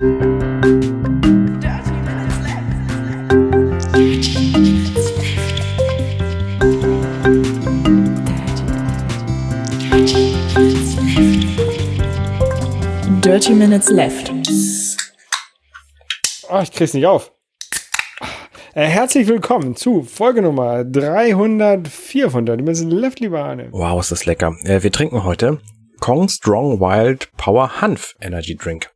Dirty Minutes Left. Oh, ich krieg's nicht auf. Äh, herzlich willkommen zu Folge Nummer 304 von Dirty Minutes Left, lieber Arne. Wow, ist das lecker. Äh, wir trinken heute Kong Strong Wild Power Hanf Energy Drink.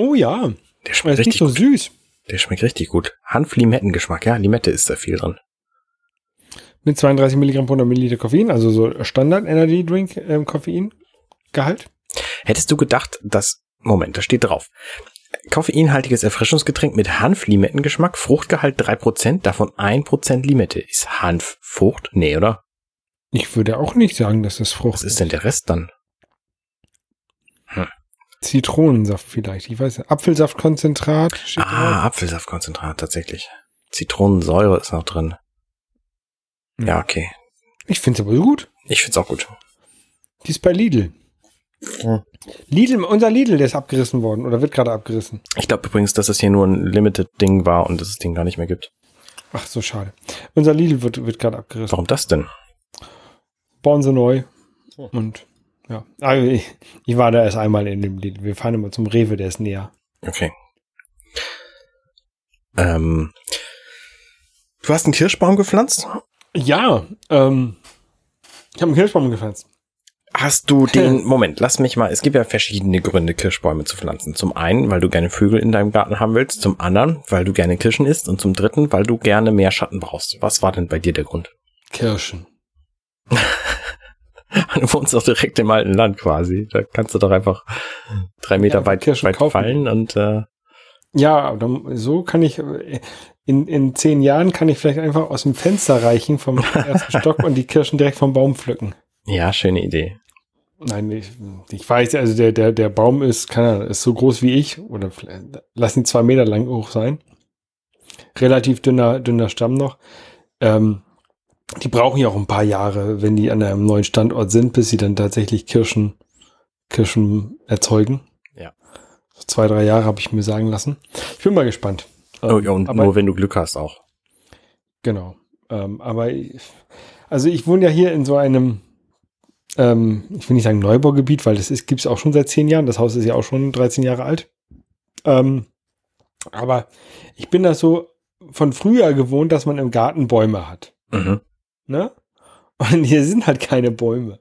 Oh ja, Der schmeckt ist nicht richtig so gut. süß. Der schmeckt richtig gut. Hanf-Limettengeschmack. Ja, Limette ist da viel drin. Mit 32 Milligramm pro 100 Milliliter Koffein, also so Standard Energy Drink ähm. Hättest du gedacht, dass, Moment, da steht drauf. Koffeinhaltiges Erfrischungsgetränk mit Hanf-Limettengeschmack, Fruchtgehalt 3%, davon 1% Limette. Ist Hanf Frucht? Nee, oder? Ich würde auch nicht sagen, dass das Frucht Was ist denn der Rest dann? Zitronensaft vielleicht. Ich weiß nicht. Apfelsaftkonzentrat. Ah, Apfelsaftkonzentrat, tatsächlich. Zitronensäure ist noch drin. Ja, okay. Ich finde es aber gut. Ich find's auch gut. Die ist bei Lidl. Ja. Lidl, unser Lidl, der ist abgerissen worden oder wird gerade abgerissen. Ich glaube übrigens, dass es hier nur ein Limited-Ding war und dass es den gar nicht mehr gibt. Ach, so schade. Unser Lidl wird, wird gerade abgerissen. Warum das denn? Bauen sie neu. Und ja. Also ich, ich war da erst einmal in dem Lidl. Wir fahren immer zum Rewe, der ist näher. Okay. Ähm, du hast einen Kirschbaum gepflanzt? Ja, ähm, ich habe einen Kirschbaum gepflanzt. Hast du den, Moment, lass mich mal, es gibt ja verschiedene Gründe, Kirschbäume zu pflanzen. Zum einen, weil du gerne Vögel in deinem Garten haben willst, zum anderen, weil du gerne Kirschen isst und zum dritten, weil du gerne mehr Schatten brauchst. Was war denn bei dir der Grund? Kirschen. Du wohnst doch direkt im alten Land quasi. Da kannst du doch einfach drei Meter Ja, weit, weit kaufen. fallen und äh, Ja, aber dann- so kann ich, in, in zehn Jahren kann ich vielleicht einfach aus dem Fenster reichen vom ersten Stock und die Kirschen direkt vom Baum pflücken. ja, schöne Idee. Nein, ich, ich weiß, also der, der, der Baum ist, keine Ahnung, ist so groß wie ich oder lass ihn zwei Meter lang hoch sein. Relativ dünner, dünner Stamm noch. Ähm, die brauchen ja auch ein paar Jahre, wenn die an einem neuen Standort sind, bis sie dann tatsächlich Kirschen, Kirschen erzeugen. Ja. So zwei, drei Jahre habe ich mir sagen lassen. Ich bin mal gespannt. Oh, Ähm, ja, und aber- nur wenn du Glück hast auch. Genau. Ähm, aber ich, also ich wohne ja hier in so einem, ähm, ich will nicht sagen Neubaugebiet, weil das ist, gibt's auch schon seit zehn Jahren. Das Haus ist ja auch schon 13 Jahre alt. Ähm, aber ich bin das so von früher gewohnt, dass man im Garten Bäume hat. Mhm. Ne? Und hier sind halt keine Bäume.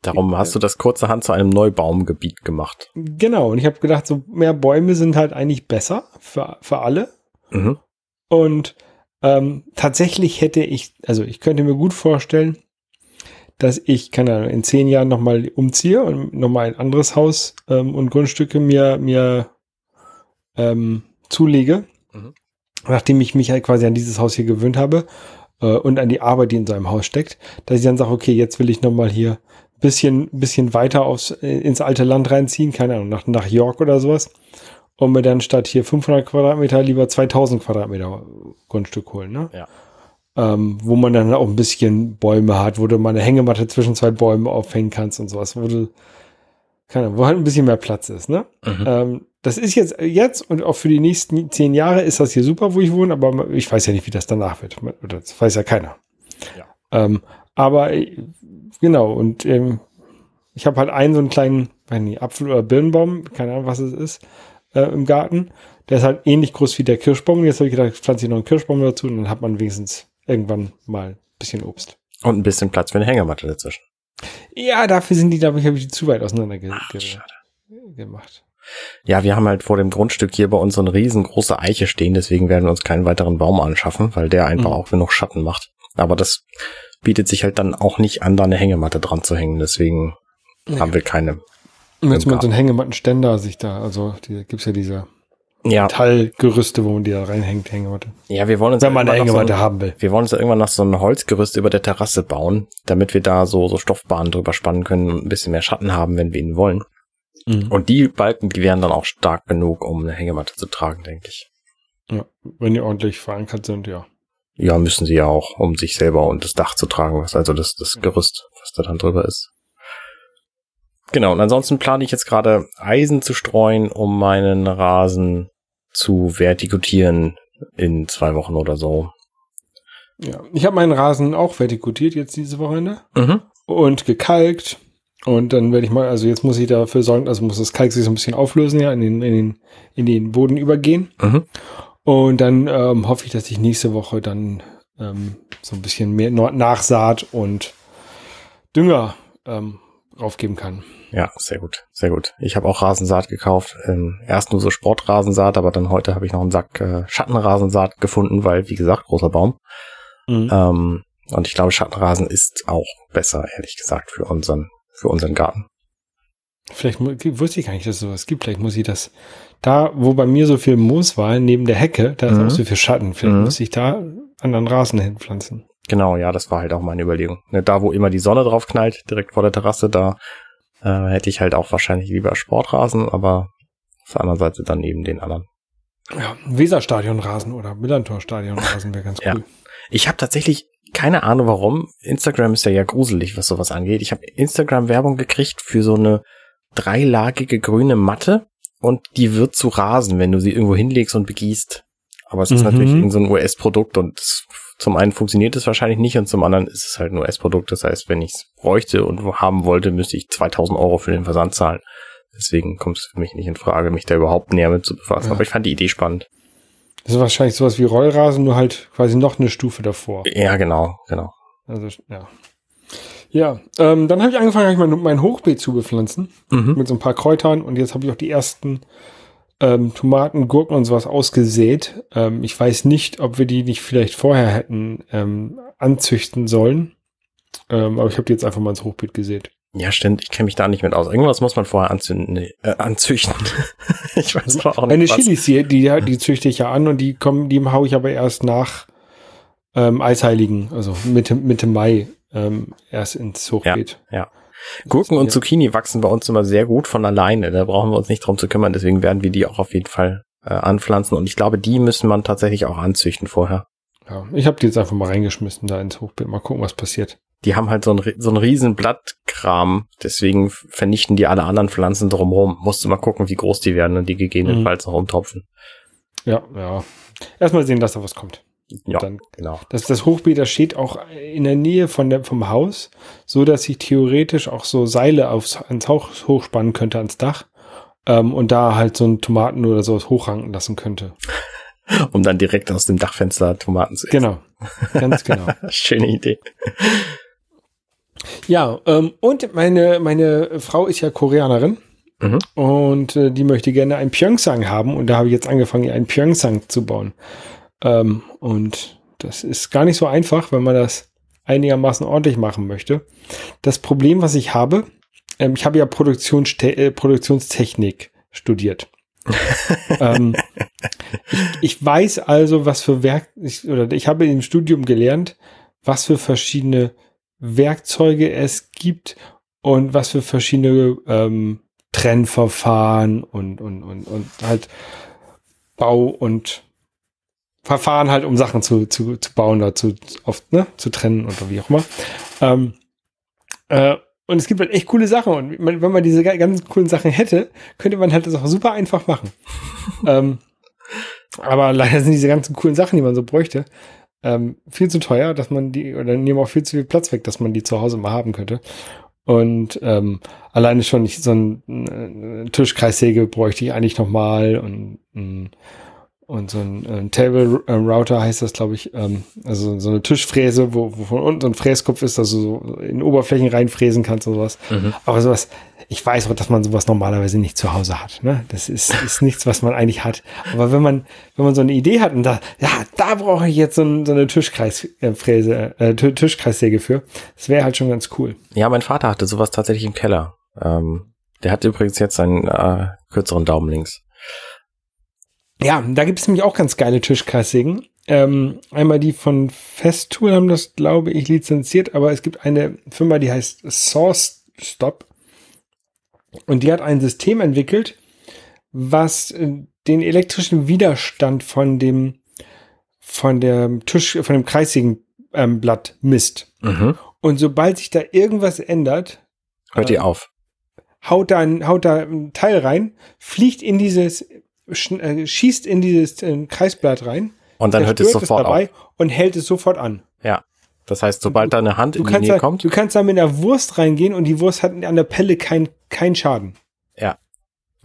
Darum hast du das kurzerhand zu einem Neubaumgebiet gemacht. Genau. Und ich habe gedacht, so mehr Bäume sind halt eigentlich besser für, für alle. Mhm. Und ähm, tatsächlich hätte ich, also ich könnte mir gut vorstellen, dass ich, keine Ahnung, in zehn Jahren nochmal umziehe und nochmal ein anderes Haus ähm, und Grundstücke mir, mir ähm, zulege, Mhm. nachdem ich mich halt quasi an dieses Haus hier gewöhnt habe äh, und an die Arbeit, die in so einem Haus steckt, dass ich dann sage, okay, jetzt will ich nochmal hier ein bisschen, bisschen weiter aufs, äh, ins alte Land reinziehen, keine Ahnung, nach, nach York oder sowas und mir dann statt hier 500 Quadratmeter lieber 2000 Quadratmeter Grundstück holen, ne? Ja. Ähm, wo man dann auch ein bisschen Bäume hat, wo du mal eine Hängematte zwischen zwei Bäumen aufhängen kannst und sowas, wo du, keine Ahnung, wo halt ein bisschen mehr Platz ist, ne? Mhm. Ähm, das ist jetzt, jetzt und auch für die nächsten zehn Jahre ist das hier super, wo ich wohne, aber ich weiß ja nicht, wie das danach wird. Das weiß ja keiner. Ja. Ähm, aber äh, genau, und ähm, ich habe halt einen so einen kleinen, weiß nicht, Apfel- oder Birnbaum, keine Ahnung, was es ist, äh, im Garten. Der ist halt ähnlich groß wie der Kirschbaum. Jetzt habe ich gedacht, pflanze ich noch einen Kirschbaum dazu und dann hat man wenigstens irgendwann mal ein bisschen Obst. Und ein bisschen Platz für eine Hängematte dazwischen. Ja, dafür sind die, glaube ich, habe ich die zu weit auseinander ge Ach, ge gemacht. Ja, wir haben halt vor dem Grundstück hier bei uns so eine riesengroße Eiche stehen, deswegen werden wir uns keinen weiteren Baum anschaffen, weil der einfach Mhm. auch genug Schatten macht. Aber das bietet sich halt dann auch nicht an, da eine Hängematte dran zu hängen, deswegen haben wir keine. Und jetzt mal so einen Hängemattenständer sich da, also die, gibt's ja diese Ja, Metallgerüste, wo man die da reinhängt, Hängematte. ja, wir wollen uns Wenn man eine Hängematte so ein, haben will. wir wollen uns ja irgendwann noch so ein Holzgerüst über der Terrasse bauen, damit wir da so, so Stoffbahnen drüber spannen können und ein bisschen mehr Schatten haben, wenn wir ihn wollen. Mhm. Und die Balken, die wären dann auch stark genug, um eine Hängematte zu tragen, denke ich. Ja, wenn die ordentlich verankert sind, ja. Ja, müssen sie ja auch, um sich selber und das Dach zu tragen, was also das, das Gerüst, was da dann drüber ist. Genau, und ansonsten plane ich jetzt gerade Eisen zu streuen, um meinen Rasen zu vertikutieren in zwei Wochen oder so. Ja, ich habe meinen Rasen auch vertikutiert jetzt diese Wochenende Mhm. und gekalkt. Und dann werde ich mal, also jetzt muss ich dafür sorgen, also muss das Kalk sich so ein bisschen auflösen, ja, in den, in den, in den Boden übergehen. Mhm. Und dann ähm, hoffe ich, dass ich nächste Woche dann ähm, so ein bisschen mehr Nachsaat und Dünger ähm, draufgeben kann. Ja, sehr gut, sehr gut. Ich habe auch Rasensaat gekauft. Ähm, erst nur so Sportrasensaat, aber dann heute habe ich noch einen Sack äh, Schattenrasensaat gefunden, weil, wie gesagt, großer Baum. Ähm, und ich glaube, Schattenrasen ist auch besser, ehrlich gesagt, für unseren, für unseren Garten. Vielleicht wusste ich gar nicht, dass es sowas gibt. Vielleicht muss ich das da, wo bei mir so viel Moos war, neben der Hecke, da ist Mhm. auch so viel Schatten. Vielleicht Mhm. muss ich da anderen Rasen hinpflanzen. Genau, ja, das war halt auch meine Überlegung. Ne, Da, wo immer die Sonne drauf knallt, direkt vor der Terrasse, da äh, hätte ich halt auch wahrscheinlich lieber Sportrasen, aber auf der anderen Seite dann eben den anderen. Ja, Weserstadionrasen oder Millantor-Stadionrasen wäre ganz Ja. Ich habe tatsächlich keine Ahnung warum. Instagram ist ja ja gruselig, was sowas angeht. Ich habe Instagram-Werbung gekriegt für so eine dreilagige grüne Matte und die wird zu Rasen, wenn du sie irgendwo hinlegst und begießt. Aber es ist Mhm. natürlich irgend so ein US-Produkt und zum einen funktioniert es wahrscheinlich nicht und zum anderen ist es halt ein US-Produkt. Das heißt, wenn ich es bräuchte und haben wollte, müsste ich 2000 Euro für den Versand zahlen. Deswegen kommt es für mich nicht in Frage, mich da überhaupt näher mit zu befassen. Ja. Aber ich fand die Idee spannend. Das ist wahrscheinlich sowas wie Rollrasen, nur halt quasi noch eine Stufe davor. Ja, genau, genau. Also, ja. Ja, ähm, dann habe ich angefangen, hab ich mein, mein Hochbeet zu bepflanzen. Mhm. mit so ein paar Kräutern und jetzt habe ich auch die ersten ähm, Tomaten, Gurken und sowas ausgesät. Ähm, ich weiß nicht, ob wir die nicht vielleicht vorher hätten ähm, anzüchten sollen. Ähm, aber ich habe die jetzt einfach mal ins Hochbeet gesät. Ja, stimmt. Ich kenne mich da nicht mit aus. Irgendwas muss man vorher anzünden, nee, äh, anzüchten. ich weiß aber auch Meine nicht was. Chilis hier, die, die züchte ich ja an und die kommen, die haue ich aber erst nach ähm, Eisheiligen, also Mitte, Mitte Mai ähm, erst ins Hochbeet. Gurken und Ja. Zucchini wachsen bei uns immer sehr gut von alleine. Da brauchen wir uns nicht drum zu kümmern. Deswegen werden wir die auch auf jeden Fall äh, anpflanzen. Und ich glaube, die müssen man tatsächlich auch anzüchten vorher. Ja, ich habe die jetzt einfach mal reingeschmissen da ins Hochbeet. Mal gucken, was passiert. Die haben halt so einen, ri- so einen riesen Blattkram. Deswegen vernichten die alle anderen Pflanzen drumherum. Musst du mal gucken, wie groß die werden und die gegebenenfalls noch umtopfen. Ja, ja. Erstmal sehen, dass da was kommt. Ja, Dann genau. Das, das Hochbeet, das steht auch in der Nähe von der, vom Haus, so dass ich theoretisch auch so Seile aufs, ans Haus hochspannen könnte, ans Dach. Ähm, und da halt so ein Tomaten oder sowas hochranken lassen könnte. Um dann direkt aus dem Dachfenster Tomaten zu essen. Genau. Ganz genau. Schöne Idee. Ja, ähm, und meine, meine Frau ist ja Koreanerin. Mhm. Und äh, die möchte gerne ein Pyeongchang haben. Und da habe ich jetzt angefangen, ihr ein Pyeongchang zu bauen. Ähm, und das ist gar nicht so einfach, wenn man das einigermaßen ordentlich machen möchte. Das Problem, was ich habe, ähm, ich habe ja Produktionste äh, Produktionstechnik studiert. ähm, ich, ich weiß also, was für Werk, ich, oder ich habe im Studium gelernt, was für verschiedene Werkzeuge es gibt und was für verschiedene ähm, Trennverfahren und, und, und, und halt Bau und Verfahren halt, um Sachen zu, zu, zu bauen oder zu, oft, ne, zu trennen oder wie auch immer. Ähm, äh, und es gibt halt echt coole Sachen. Und man, wenn man diese ga- ganz coolen Sachen hätte, könnte man halt das auch super einfach machen. ähm, aber leider sind diese ganzen coolen Sachen, die man so bräuchte, ähm, viel zu teuer, dass man die, oder nehmen auch viel zu viel Platz weg, dass man die zu Hause mal haben könnte. Und ähm, alleine schon nicht so ein äh, Tischkreissäge bräuchte ich eigentlich noch mal und mm, und so ein, äh, Table äh, Router heißt das, glaube ich, ähm, also so eine Tischfräse, wo, wo von unten so ein Fräskopf ist, dass du so in Oberflächen reinfräsen kannst und sowas. Mhm. Aber sowas, ich weiß auch, dass man sowas normalerweise nicht zu Hause hat. Ne? Das ist, ist nichts, was man eigentlich hat. Aber wenn man, wenn man so eine Idee hat und da, ja, da brauche ich jetzt so, ein, so eine Tischkreisfräse, äh, Ti- Tischkreissäge für, das wäre halt schon ganz cool. Ja, mein Vater hatte sowas tatsächlich im Keller. Ähm, der hat übrigens jetzt einen äh, kürzeren Daumen links. Ja, da gibt es nämlich auch ganz geile Tischkreissägen. Ähm, einmal die von Festool haben das, glaube ich, lizenziert, aber es gibt eine Firma, die heißt Source Stop. Und die hat ein System entwickelt, was äh, den elektrischen Widerstand von dem, von der Tisch, von dem kreisigen ähm, Blatt misst. Mhm. Und sobald sich da irgendwas ändert, Hört Ähm, ihr auf? haut da ein, haut da ein Teil rein, fliegt in dieses, äh, schießt in dieses äh, Kreisblatt rein. Und dann hört es sofort dabei auf. Und hält es sofort an. Ja. Das heißt, sobald da eine Hand du in die Nähe da, kommt. Du kannst da mit einer Wurst reingehen und die Wurst hat an der Pelle keinen kein Schaden. Ja.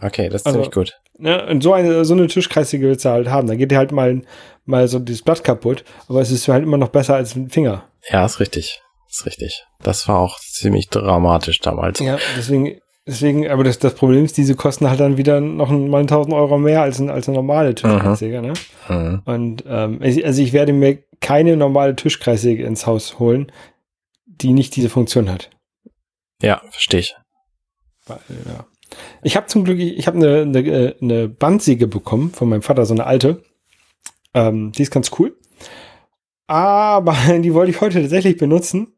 Okay, das ist Also, ziemlich gut. Ne? Und so eine, so eine Tischkreissäge willst du halt haben. Da geht dir halt mal, mal so dieses Blatt kaputt, aber es ist halt immer noch besser als dem Finger. Ja, ist richtig. Ist richtig. Das war auch ziemlich dramatisch damals. Ja, deswegen, deswegen, aber das, das Problem ist, diese kosten halt dann wieder noch ein, mal 1000 Euro mehr als, ein, als eine normale Tischkreissäge, ne? Mhm. Und ähm, also ich werde mir keine normale Tischkreissäge ins Haus holen, die nicht diese Funktion hat. Ja, verstehe ich. Ja. Ich habe zum Glück, ich habe eine, eine, äh, eine Bandsäge bekommen von meinem Vater, so eine alte. Ähm, die ist ganz cool. Aber die wollte ich heute tatsächlich benutzen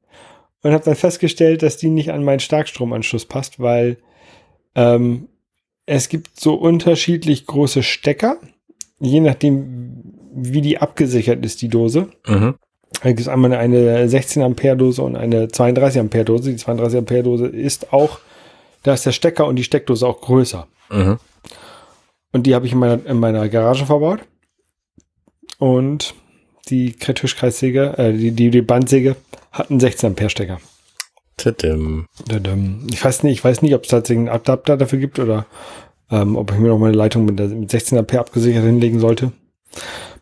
und habe dann festgestellt, dass die nicht an meinen Starkstromanschluss passt, weil ähm, es gibt so unterschiedlich große Stecker, je nachdem, wie die abgesichert ist, die Dose. Mhm. Da gibt es einmal eine 16 Ampere Dose und eine 32 Ampere Dose. Die 32 Ampere Dose ist auch, da ist der Stecker und die Steckdose auch größer. Mhm. Und die habe ich in meiner, in meiner Garage verbaut. Und die Tischkreissäge, äh, die, die, die Bandsäge hat einen 16 Ampere Stecker. Tidim. Tadam. Ich weiß nicht, ich weiß nicht, ob es tatsächlich einen Adapter dafür gibt oder ähm, ob ich mir noch meine Leitung mit, der, mit 16 Ampere abgesichert hinlegen sollte.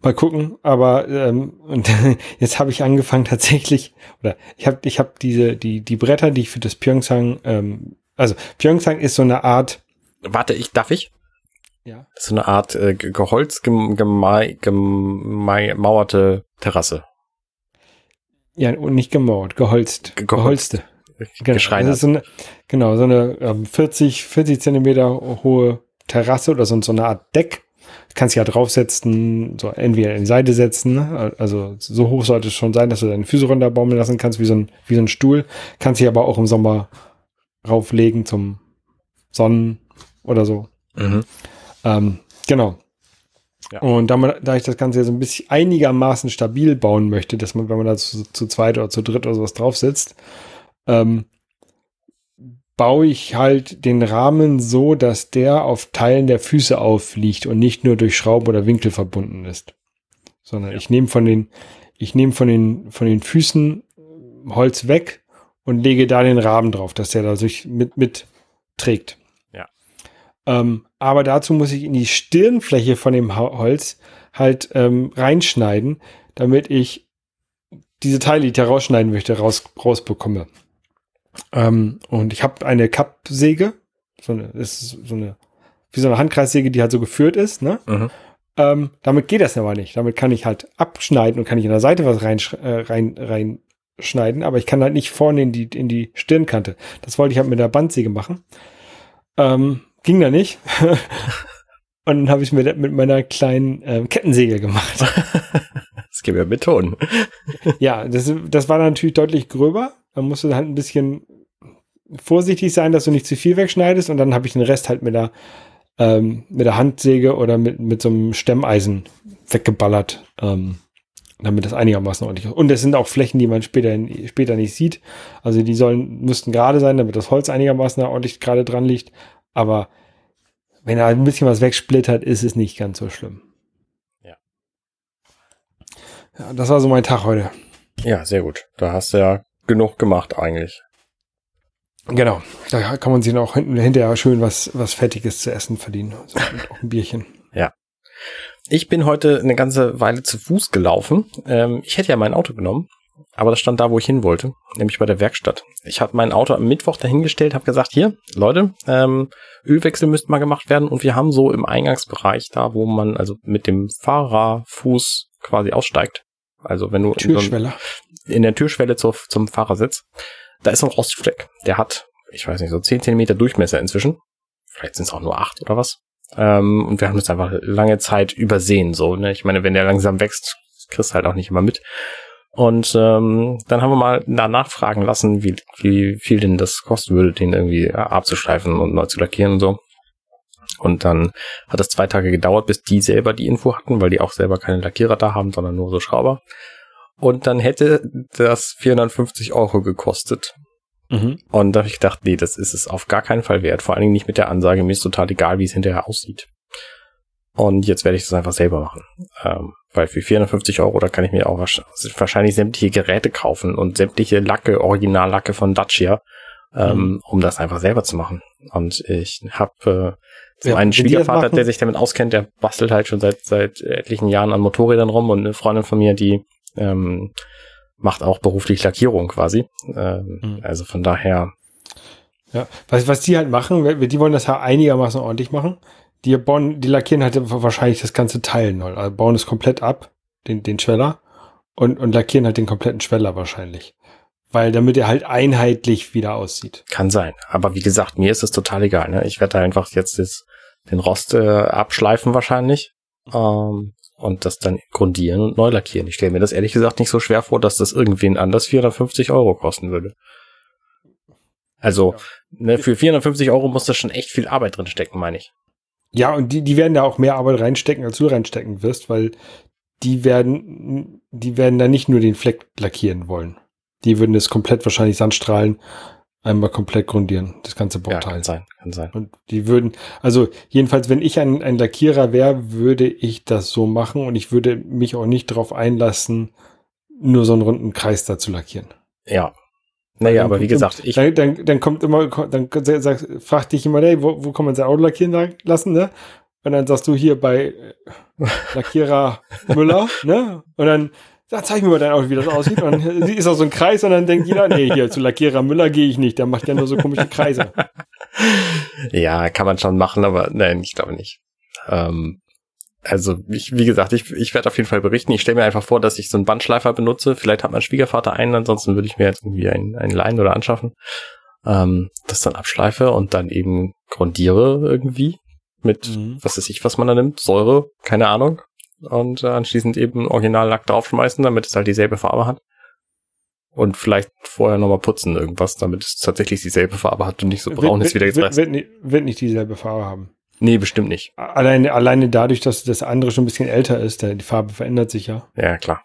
Mal gucken, aber ähm, und jetzt habe ich angefangen tatsächlich, oder ich habe ich hab diese, die, die Bretter, die ich für das Pyeongchang, ähm, also Pyeongchang ist so eine Art, Warte, ich, darf ich? ja, so eine Art äh, Ge- Geholz gem, Terrasse. ja, und nicht gemauert, geholzt, Ge- geholzte. Genau, Geschreinert. ist so eine, genau, so eine ähm, 40, 40 Zentimeter hohe Terrasse oder so, so eine Art Deck. Kannst ja draufsetzen, so entweder in die Seite setzen, ne? also so hoch sollte es schon sein, dass du deine Füße runterbaumeln lassen kannst, wie so ein, wie so ein Stuhl. Kannst dich aber auch im Sommer rauflegen zum Sonnen oder so. Mhm. Ähm, genau. Ja. Und da, man, da ich das Ganze ja so ein bisschen einigermaßen stabil bauen möchte, dass man, wenn man da zu, zu zweit oder zu dritt oder sowas draufsetzt, ähm, baue ich halt den Rahmen so, dass der auf Teilen der Füße aufliegt und nicht nur durch Schrauben oder Winkel verbunden ist. Sondern Ja. ich nehme von den, ich nehme von den, von den Füßen Holz weg und lege da den Rahmen drauf, dass der da sich mit, mit trägt. Ja. Ähm, aber dazu muss ich in die Stirnfläche von dem Holz halt ähm, reinschneiden, damit ich diese Teile, die ich da rausschneiden möchte, raus, rausbekomme. Ähm, und ich habe eine Kappsäge, so eine, ist so eine, wie so eine Handkreissäge, die halt so geführt ist, ne? Mhm. Ähm, damit geht das aber nicht. Damit kann ich halt abschneiden und kann ich in der Seite was rein, äh, rein, reinschneiden, aber ich kann halt nicht vorne in die, in die Stirnkante. Das wollte ich halt mit der Bandsäge machen. Ähm, ging da nicht. und dann habe ich mir mit meiner kleinen ähm, Kettensäge gemacht. Das gibt ja Beton. ja, das, das war natürlich deutlich gröber. Da musst du halt ein bisschen vorsichtig sein, dass du nicht zu viel wegschneidest. Und dann habe ich den Rest halt mit der, ähm, mit der Handsäge oder mit, mit so einem Stemmeisen weggeballert, ähm, damit das einigermaßen ordentlich ist. Und es sind auch Flächen, die man später, später nicht sieht. Also die sollen, müssten gerade sein, damit das Holz einigermaßen ordentlich gerade dran liegt. Aber wenn er ein bisschen was wegsplittert, ist es nicht ganz so schlimm. Ja. Ja, das war so mein Tag heute. Ja, sehr gut. Da hast du ja genug gemacht eigentlich. Genau. Da kann man sich hinten, hinterher schön was, was Fettiges zu essen verdienen. So, und auch ein Bierchen. Ich bin heute eine ganze Weile zu Fuß gelaufen. Ähm, ich hätte ja mein Auto genommen, aber das stand da, wo ich hin wollte, nämlich bei der Werkstatt. Ich habe mein Auto am Mittwoch dahingestellt, habe gesagt, hier, Leute, ähm, Ölwechsel müsste mal gemacht werden und wir haben so im Eingangsbereich da, wo man also mit dem Fahrerfuß quasi aussteigt. Also wenn du in, so ein- in der Türschwelle zur, zum Fahrersitz, da ist so ein Rostfleck. Der hat, ich weiß nicht, so 10 Zentimeter Durchmesser inzwischen. Vielleicht sind es auch nur acht oder was. Ähm, und wir haben das einfach lange Zeit übersehen. So, ne? Ich meine, wenn der langsam wächst, kriegst du halt auch nicht immer mit. Und ähm, dann haben wir mal da nachfragen lassen, wie, wie viel denn das kosten würde, den irgendwie ja, abzuschleifen und neu zu lackieren und so. Und dann hat es zwei Tage gedauert, bis die selber die Info hatten, weil die auch selber keine Lackierer da haben, sondern nur so Schrauber. Und dann hätte das 450 Euro gekostet. Mhm. Und da habe ich gedacht, nee, das ist es auf gar keinen Fall wert. Vor allen Dingen nicht mit der Ansage, mir ist total egal, wie es hinterher aussieht. Und jetzt werde ich das einfach selber machen. Ähm, weil für 450 Euro, da kann ich mir auch wahrscheinlich sämtliche Geräte kaufen und sämtliche Lacke, Originallacke von Dacia, ähm, mhm. um das einfach selber zu machen. Und ich habe äh, zum ja, einen Schwiegervater, der sich damit auskennt, der bastelt halt schon seit seit etlichen Jahren an Motorrädern rum und eine Freundin von mir, die ähm, macht auch beruflich Lackierung quasi. Ähm, mhm. Also von daher. Ja, was, was die halt machen, die wollen das ja einigermaßen ordentlich machen die bauen, die lackieren halt wahrscheinlich das ganze Teil neu. Also bauen es komplett ab, den, den Schweller, und, und lackieren halt den kompletten Schweller wahrscheinlich. Weil damit er halt einheitlich wieder aussieht. Kann sein. Aber wie gesagt, mir ist es total egal. Ne? Ich werde da einfach jetzt das, den Rost äh, abschleifen wahrscheinlich. Ähm, und das dann grundieren und neu lackieren. Ich stelle mir das ehrlich gesagt nicht so schwer vor, dass das irgendwen anders 450 Euro kosten würde. Also, ne, für 450 Euro muss da schon echt viel Arbeit drin stecken, meine ich. Ja, und die, die werden da auch mehr Arbeit reinstecken, als du reinstecken wirst, weil die werden, die werden da nicht nur den Fleck lackieren wollen. Die würden es komplett wahrscheinlich Sandstrahlen einmal komplett grundieren, das ganze Bauteil. Ja, kann sein, kann sein. Und die würden, also jedenfalls, wenn ich ein, ein Lackierer wäre, würde ich das so machen und ich würde mich auch nicht darauf einlassen, nur so einen runden Kreis da zu lackieren. Ja, naja, aber wie gesagt, ich. Dann, dann, dann kommt immer, dann sagt, fragt dich immer, hey, wo, wo kann man sein Auto lackieren lassen, ne? Und dann sagst du hier bei äh, Lackierer Müller, ne? Und dann sag, zeig mir mal dein Auto, wie das aussieht. Und dann ist auch so ein Kreis und dann denkt jeder, nee, hier zu Lackierer Müller gehe ich nicht, der macht ja nur so komische Kreise. ja, kann man schon machen, aber nein, ich glaube nicht. Ähm, also ich, wie gesagt, ich, ich werde auf jeden Fall berichten. Ich stelle mir einfach vor, dass ich so einen Bandschleifer benutze. Vielleicht hat mein Schwiegervater einen, ansonsten würde ich mir jetzt irgendwie einen, einen leihen oder anschaffen. Ähm, das dann abschleife und dann eben grundiere irgendwie mit, mhm. was weiß ich, was man da nimmt, Säure, keine Ahnung. Und äh, anschließend eben Originallack draufschmeißen, damit es halt dieselbe Farbe hat. Und vielleicht vorher nochmal putzen irgendwas, damit es tatsächlich dieselbe Farbe hat und nicht so braun wird, ist wie der wird, wird, wird nicht dieselbe Farbe haben. Nee, bestimmt nicht. Alleine, alleine dadurch, dass das andere schon ein bisschen älter ist, die Farbe verändert sich ja. Ja, klar.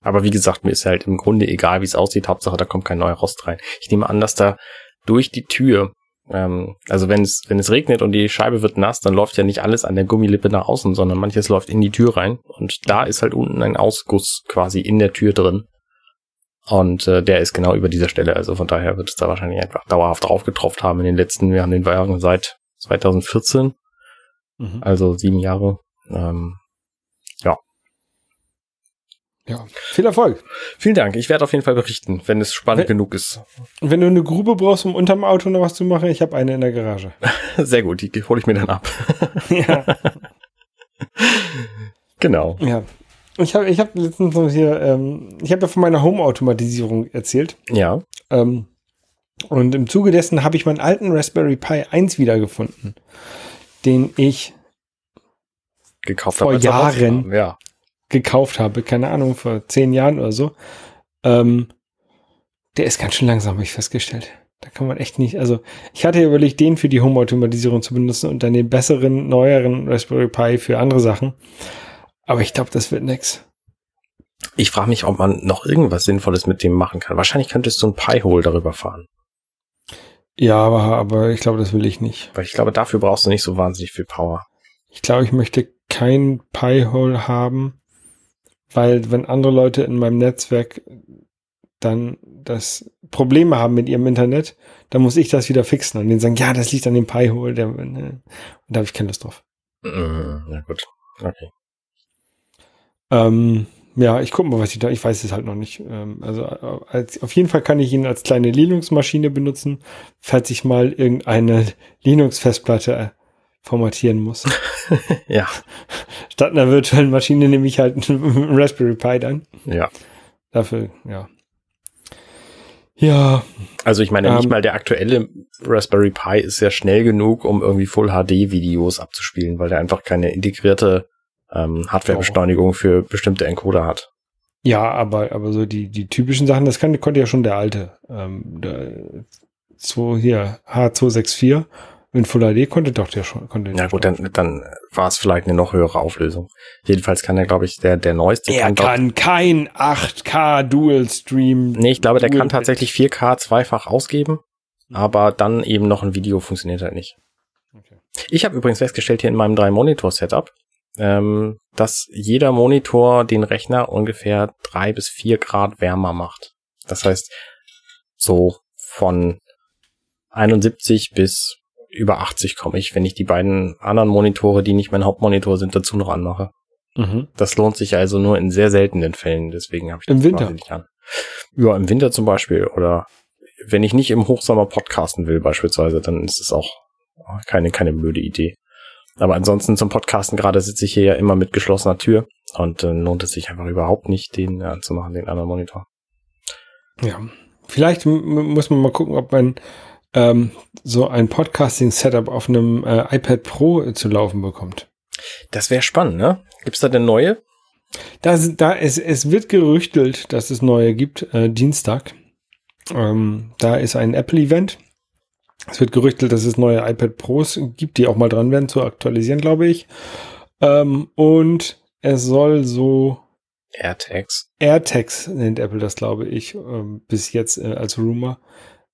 Aber wie gesagt, mir ist halt im Grunde egal, wie es aussieht. Hauptsache, da kommt kein neuer Rost rein. Ich nehme an, dass da durch die Tür, ähm, also wenn es, wenn es regnet und die Scheibe wird nass, dann läuft ja nicht alles an der Gummilippe nach außen, sondern manches läuft in die Tür rein. Und da ist halt unten ein Ausguss quasi in der Tür drin. Und äh, der ist genau über dieser Stelle. Also von daher wird es da wahrscheinlich einfach dauerhaft drauf getroffen haben in den letzten, wir haben den Wagen seit 2014 Mhm. Also sieben Jahre. Ähm. Ja, viel Erfolg. Vielen Dank. Ich werde auf jeden Fall berichten, wenn es spannend wenn, genug ist. Wenn du eine Grube brauchst, um unterm Auto noch was zu machen, ich habe eine in der Garage. Sehr gut, die hole ich mir dann ab. ja. genau. Ja. Ich habe ich hab letztens noch hier, ähm, ich habe ja von meiner Home-Automatisierung erzählt. Ja. Ähm, und im Zuge dessen habe ich meinen alten Raspberry Pi 1 wiedergefunden den ich gekauft vor Jahren ja. Gekauft habe, keine Ahnung, vor zehn Jahren oder so. Ähm, der ist ganz schön langsam, habe ich festgestellt. Da kann man echt nicht, also ich hatte ja überlegt, den für die Home-Automatisierung zu benutzen und dann den besseren, neueren Raspberry Pi für andere Sachen. Aber ich glaube, das wird nix. Ich frage mich, ob man noch irgendwas Sinnvolles mit dem machen kann. Wahrscheinlich könntest du ein Pi-Hole darüber fahren. Ja, aber, aber ich glaube, das will ich nicht. Weil ich glaube, dafür brauchst du nicht so wahnsinnig viel Power. Ich glaube, ich möchte kein Pi-Hole haben, weil wenn andere Leute in meinem Netzwerk dann das Probleme haben mit ihrem Internet, dann muss ich das wieder fixen und denen sagen, ja, das liegt an dem Pi-Hole. Der, ne, und da habe ich keine Lust drauf. Mm, na gut, okay. Ähm, ja, ich gucke mal, was ich da, ich weiß es halt noch nicht. Ähm, also äh, als, auf jeden Fall kann ich ihn als kleine Linux-Maschine benutzen, falls ich mal irgendeine Linux-Festplatte formatieren muss. ja. Statt einer virtuellen Maschine nehme ich halt einen Raspberry Pi dann. Ja. Dafür, ja. Ja. Also ich meine, ähm, nicht mal der aktuelle Raspberry Pi ist ja schnell genug, um irgendwie Full HD Videos abzuspielen, weil der einfach keine integrierte ähm, Hardwarebeschleunigung für bestimmte Encoder hat. Ja, aber, aber so die, die typischen Sachen, das kann, konnte ja schon der alte. Ähm, der, so hier, H264 In Full HD konnte doch der schon. Konnte Ja gut, dann, dann war es vielleicht eine noch höhere Auflösung. Jedenfalls kann er, glaube ich, der, der neueste. Er doch- kann kein 8K Dual Stream. Nee, ich glaube, der Dual- kann tatsächlich 4K zweifach ausgeben, aber dann eben noch ein Video funktioniert halt nicht. Okay. Ich habe übrigens festgestellt hier in meinem drei Monitor Setup, ähm, dass jeder Monitor den Rechner ungefähr drei bis vier Grad wärmer macht. Das heißt, so von 71 bis über 80 komme ich, wenn ich die beiden anderen Monitore, die nicht mein Hauptmonitor sind, dazu noch anmache. Mhm. Das lohnt sich also nur in sehr seltenen Fällen, deswegen habe ich Im das Winter? nicht an. Ja, im Winter zum Beispiel oder wenn ich nicht im Hochsommer podcasten will beispielsweise, dann ist es auch keine, keine blöde Idee. Aber ansonsten zum Podcasten gerade sitze ich hier ja immer mit geschlossener Tür und dann lohnt es sich einfach überhaupt nicht, den anzumachen, den anderen Monitor. Ja. Vielleicht muss man mal gucken, ob man ähm, so ein Podcasting-Setup auf einem äh, iPad Pro äh, zu laufen bekommt. Das wäre spannend, ne? Gibt's da denn neue? Da, sind- da es, es wird gerüchtelt, dass es neue gibt, äh, Dienstag. Ähm, da ist ein Apple-Event. Es wird gerüchtelt, dass es neue iPad Pros gibt, die auch mal dran werden zu aktualisieren, glaube ich. Ähm, und es soll so AirTags. AirTags, nennt Apple das, glaube ich, ähm, bis jetzt äh, als Rumor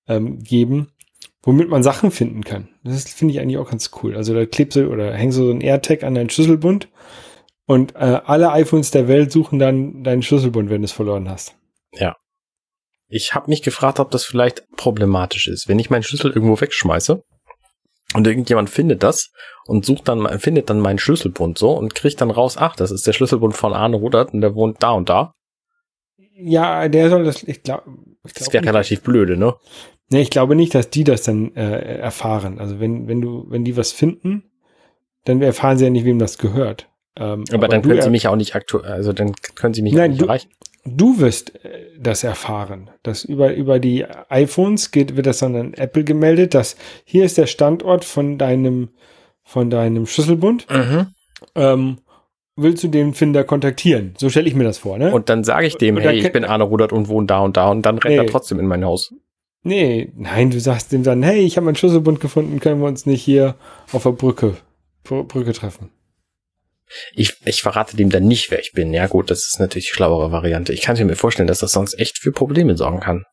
ähm, geben, womit man Sachen finden kann. Das finde ich eigentlich auch ganz cool. Also da klebst du oder hängst du so ein AirTag an deinen Schlüsselbund und äh, alle iPhones der Welt suchen dann deinen Schlüsselbund, wenn du es verloren hast. Ich habe mich gefragt, ob das vielleicht problematisch ist, wenn ich meinen Schlüssel irgendwo wegschmeiße und irgendjemand findet das und sucht dann, findet dann meinen Schlüsselbund so und kriegt dann raus, ach, das ist der Schlüsselbund von Arne Rudert und der wohnt da und da. Ja, der soll das, ich glaube, ich Das wäre relativ blöde, ne? Nee, ich glaube nicht, dass die das dann äh, erfahren. Also wenn, wenn du, wenn die was finden, dann erfahren sie ja nicht, wem das gehört. Ähm, Aber, dann du können sie er- mich auch nicht aktuell, also dann können sie mich Nein, auch nicht du- erreichen. Du wirst äh, das erfahren. Das über, über die iPhones geht, wird das dann an Apple gemeldet, dass hier ist der Standort von deinem, von deinem Schlüsselbund. Mhm. Ähm, willst du den Finder kontaktieren? So stelle ich mir das vor, ne? Und dann sage ich dem, dann hey, ich bin Arne Rudert und wohne da und da und dann rennt er Nee. trotzdem in mein Haus. Nee, nein, du sagst dem dann, hey, ich habe meinen Schlüsselbund gefunden, können wir uns nicht hier auf der Brücke, Br- Brücke treffen? Ich, ich verrate dem dann nicht, wer ich bin. Ja gut, das ist natürlich die schlauere Variante. Ich kann mir vorstellen, dass das sonst echt für Probleme sorgen kann.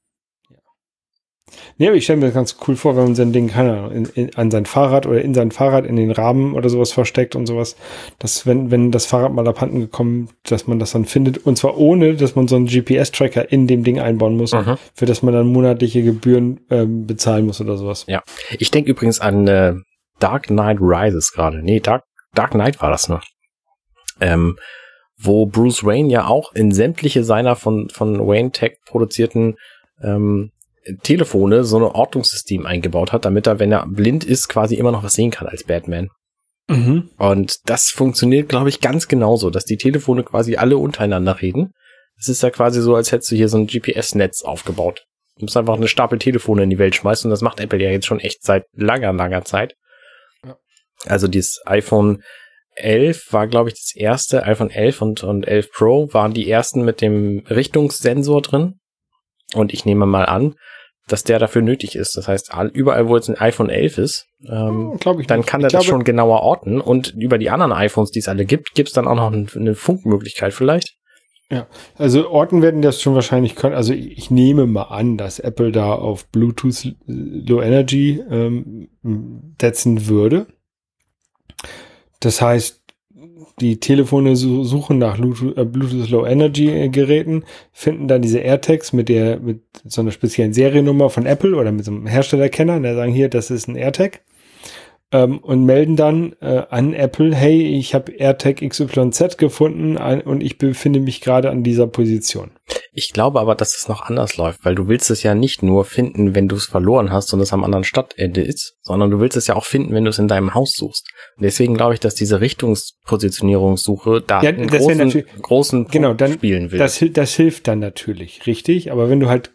Nee, aber ich stelle mir das ganz cool vor, wenn man sein Ding keine Ahnung, in, in, an sein Fahrrad oder in sein Fahrrad in den Rahmen oder sowas versteckt und sowas, dass wenn, wenn das Fahrrad mal abhanden gekommen, dass man das dann findet und zwar ohne, dass man so einen GPS-Tracker in dem Ding einbauen muss, Mhm. für das man dann monatliche Gebühren ähm, bezahlen muss oder sowas. Ja. Ich denke übrigens an äh, Dark Knight Rises gerade. Nee, Dark, Dark Knight war das noch. Ähm, wo Bruce Wayne ja auch in sämtliche seiner von, von Wayne Tech produzierten ähm, Telefone so ein Ortungssystem eingebaut hat, damit er, wenn er blind ist, quasi immer noch was sehen kann als Batman. Mhm. Und das funktioniert, glaube ich, ganz genauso, dass die Telefone quasi alle untereinander reden. Es ist ja quasi so, als hättest du hier so ein GPS-Netz aufgebaut. Du musst einfach eine Stapel Telefone in die Welt schmeißen und das macht Apple ja jetzt schon echt seit langer, langer Zeit. Ja. Also dieses iPhone 11 war, glaube ich, das erste, iPhone 11 und, und 11 Pro waren die ersten mit dem Richtungssensor drin. Und ich nehme mal an, dass der dafür nötig ist. Das heißt, all- überall, wo jetzt ein iPhone 11 ist, ähm, dann nicht. kann er das schon genauer orten. Und über die anderen iPhones, die es alle gibt, gibt es dann auch noch ein- eine Funkmöglichkeit vielleicht. Also Orten werden das schon wahrscheinlich können. Also ich, ich nehme mal an, dass Apple da auf Bluetooth Low Energy ähm, setzen würde. Das heißt, die Telefone su- suchen nach Bluetooth, äh, Low Energy äh, Geräten, finden dann diese AirTags mit der mit so einer speziellen Seriennummer von Apple oder mit so einem Herstellerkenner, der sagen hier, das ist ein AirTag. Ähm, und melden dann äh, an Apple, hey, ich habe AirTag XYZ gefunden an, und ich befinde mich gerade an dieser Position. Ich glaube aber, dass es noch anders läuft, weil du willst es ja nicht nur finden, wenn du es verloren hast und es am anderen Stadtende ist, sondern du willst es ja auch finden, wenn du es in deinem Haus suchst. Und deswegen glaube ich, dass diese Richtungspositionierungssuche da Ja, einen großen, großen Genau, dann- spielen will. Das, das hilft dann natürlich, richtig. Aber wenn du halt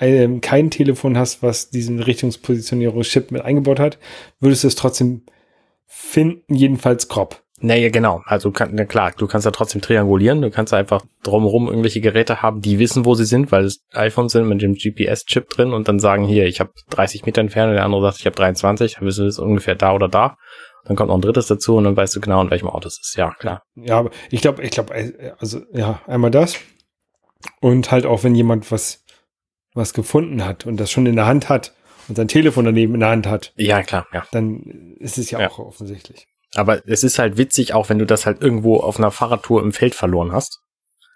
ähm, kein Telefon hast, was diesen Richtungspositionierungschip mit eingebaut hat, würdest du es trotzdem finden, jedenfalls grob. Naja, genau. Also kann, na klar, du kannst ja trotzdem triangulieren. Du kannst einfach drumherum irgendwelche Geräte haben, die wissen, wo sie sind, weil es iPhones sind mit dem GPS-Chip drin und dann sagen, hier, ich habe 30 Meter entfernt und der andere sagt, ich habe 23, dann wissen wir es ungefähr da oder da. Dann kommt noch ein drittes dazu und dann weißt du genau, in welchem Auto es ist. Ja, klar. Ja, aber ich glaube, ich glaube, also ja, einmal das und halt auch, wenn jemand was, was gefunden hat und das schon in der Hand hat und sein Telefon daneben in der Hand hat. Ja, klar, ja. Dann ist es ja, ja. auch offensichtlich. Aber es ist halt witzig, auch wenn du das halt irgendwo auf einer Fahrradtour im Feld verloren hast.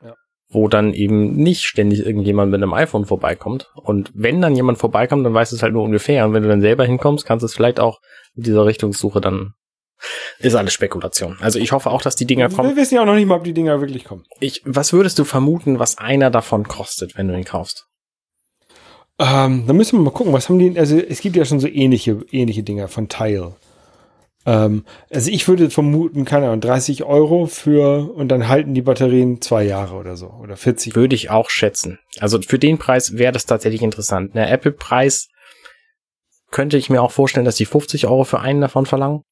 Ja. Wo dann eben nicht ständig irgendjemand mit einem iPhone vorbeikommt. Und wenn dann jemand vorbeikommt, dann weißt du es halt nur ungefähr. Und wenn du dann selber hinkommst, kannst du es vielleicht auch mit dieser Richtungssuche dann ist alles Spekulation. Also ich hoffe auch, dass die Dinger kommen. Wir wissen ja auch noch nicht mal, ob die Dinger wirklich kommen. Ich, was würdest du vermuten, was einer davon kostet, wenn du ihn kaufst? Ähm, da müssen wir mal gucken, was haben die, also es gibt ja schon so ähnliche, ähnliche Dinger von Tile. Ähm, also ich würde vermuten, keine Ahnung, 30 Euro für und dann halten die Batterien zwei Jahre oder so oder 40. Würde ich auch schätzen. Also für den Preis wäre das tatsächlich interessant. Der Apple-Preis könnte ich mir auch vorstellen, dass die 50 Euro für einen davon verlangen.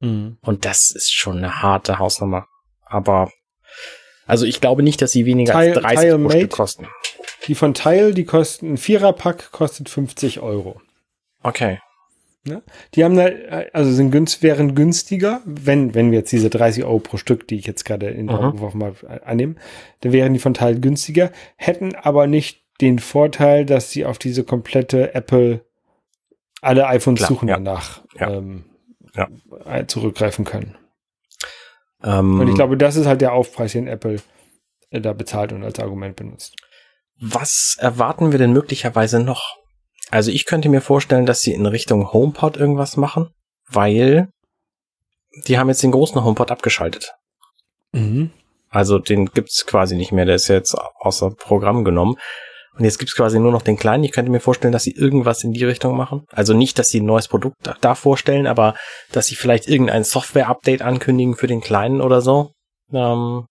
Mhm. Und das ist schon eine harte Hausnummer. Aber also ich glaube nicht, dass sie weniger Tile, als 30 Tile pro Stück kosten. Die von Tile, die kosten, ein Viererpack kostet 50 Euro. Okay. Ne? Die haben da, also sind günst, wären günstiger, wenn, wenn wir jetzt diese 30 Euro pro Stück, die ich jetzt gerade in der mhm. mal annehmen, dann wären die von Teil günstiger, hätten aber nicht den Vorteil, dass sie auf diese komplette Apple alle iPhones Klar, suchen ja. danach ja. Ähm, ja. zurückgreifen können. Ähm, und ich glaube, das ist halt der Aufpreis, den Apple äh, da bezahlt und als Argument benutzt. Was erwarten wir denn möglicherweise noch? Also ich könnte mir vorstellen, dass sie in Richtung HomePod irgendwas machen, weil die haben jetzt den großen HomePod abgeschaltet. Mhm. Also den gibt's quasi nicht mehr, der ist jetzt außer Programm genommen. Und jetzt gibt's quasi nur noch den kleinen. Ich könnte mir vorstellen, dass sie irgendwas in die Richtung machen. Also nicht, dass sie ein neues Produkt da, da vorstellen, aber dass sie vielleicht irgendein Software-Update ankündigen für den kleinen oder so. Ähm,